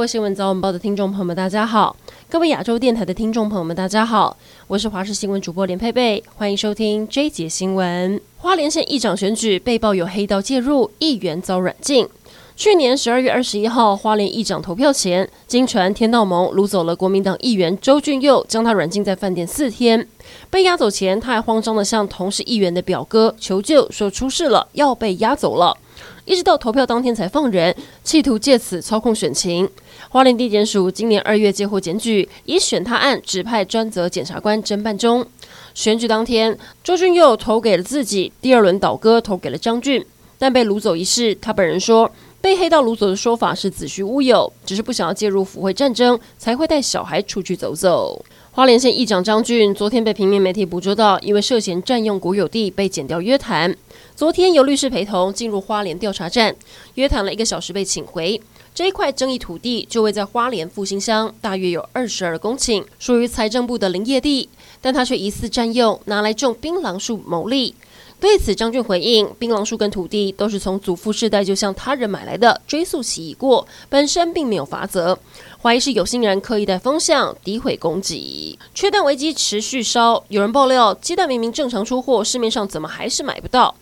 位新闻早晚报的听众朋友们，大家好；各位亚洲电台的听众朋友们，大家好。我是华视新闻主播连佩佩，欢迎收听 J 节新闻。花莲县议长选举被曝有黑道介入，议员遭软禁。去年十二月二十一号，花莲议长投票前，经传天道盟掳走了国民党议员周俊佑，将他软禁在饭店四天。被押走前，他还慌张地向同是议员的表哥求救，说出事了，要被押走了。一直到投票当天才放人，企图借此操控选情。花莲地检署今年二月接获检举，以选他案指派专责检察官侦办中。选举当天，周俊佑投给了自己，第二轮倒戈投给了张俊，但被掳走一事，他本人说。被黑道掳走的说法是子虚乌有，只是不想要介入抚慰战争，才会带小孩出去走走。花莲县议长张俊昨天被平面媒体捕捉到，因为涉嫌占用国有地被剪掉约谈。昨天由律师陪同进入花莲调查站，约谈了一个小时被请回。这一块争议土地就位在花莲复兴乡，大约有二十二公顷，属于财政部的林业地，但他却疑似占用，拿来种槟榔树牟利。对此，张俊回应：槟榔树跟土地都是从祖父世代就向他人买来的，追溯期已过，本身并没有罚则，怀疑是有心人刻意带风向，诋毁攻击。缺蛋危机持续烧，有人爆料，鸡蛋明明正常出货，市面上怎么还是买不到？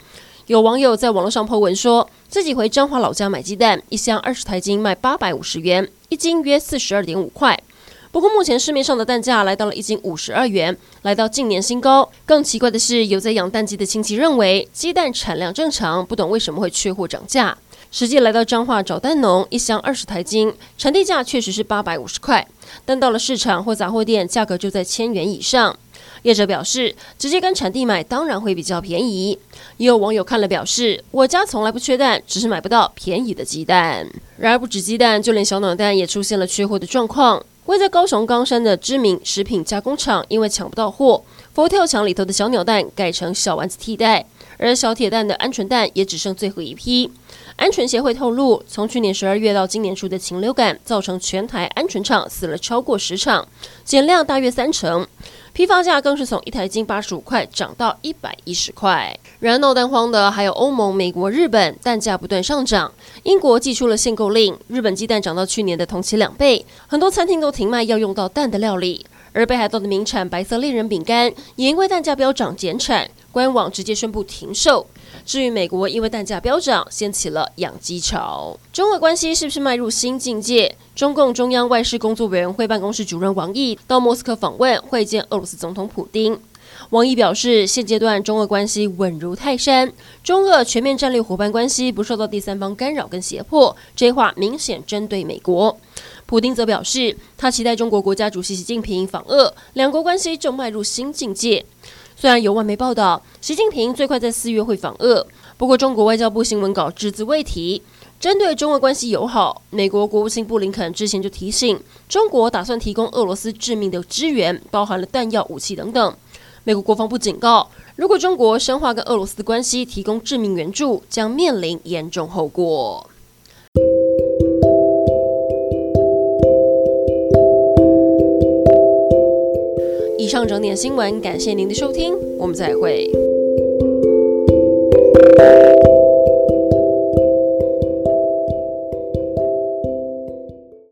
有网友在网络上 po 文说，自己回彰化老家买鸡蛋，一箱二十台斤卖八百五十元，一斤约四十二点五块。不过，目前市面上的蛋价来到了一斤五十二元，来到近年新高。更奇怪的是，有在养蛋鸡的亲戚认为鸡蛋产量正常，不懂为什么会缺货涨价。实际来到彰化找蛋农，一箱二十台斤，产地价确实是八百五十块，但到了市场或杂货店，价格就在千元以上。业者表示，直接跟产地买当然会比较便宜。也有网友看了表示，我家从来不缺蛋，只是买不到便宜的鸡蛋。然而不止鸡蛋，就连小脑蛋也出现了缺货的状况。位在高雄冈山的知名食品加工厂，因为抢不到货，佛跳墙里头的小鸟蛋改成小丸子替代，而小铁蛋的鹌鹑蛋也只剩最后一批。鹌鹑协会透露，从去年十二月到今年初的禽流感，造成全台鹌鹑场死了超过十场，减量大约三成。批发价更是从一台斤八十五块涨到一百一十块。然而闹蛋荒的还有欧盟、美国、日本，蛋价不断上涨。英国寄出了限购令，日本鸡蛋涨到去年的同期两倍，很多餐厅都停卖要用到蛋的料理。而北海道的名产白色恋人饼干也因为蛋价飙涨减产，官网直接宣布停售。至于美国，因为蛋价飙涨，掀起了养鸡潮。中俄关系是不是迈入新境界？中共中央外事工作委员会办公室主任王毅到莫斯科访问，会见俄罗斯总统普丁。王毅表示，现阶段中俄关系稳如泰山，中俄全面战略伙伴关系不受到第三方干扰跟胁迫。这话明显针对美国。普丁则表示，他期待中国国家主席习近平访俄，两国关系正迈入新境界。虽然有外媒报道，习近平最快在四月会访俄，不过中国外交部新闻稿只字未提。针对中俄关系友好，美国国务卿布林肯之前就提醒，中国打算提供俄罗斯致命的支援，包含了弹药、武器等等。美国国防部警告，如果中国深化跟俄罗斯的关系，提供致命援助，将面临严重后果。以上整点新闻，感谢您的收听，我们再会。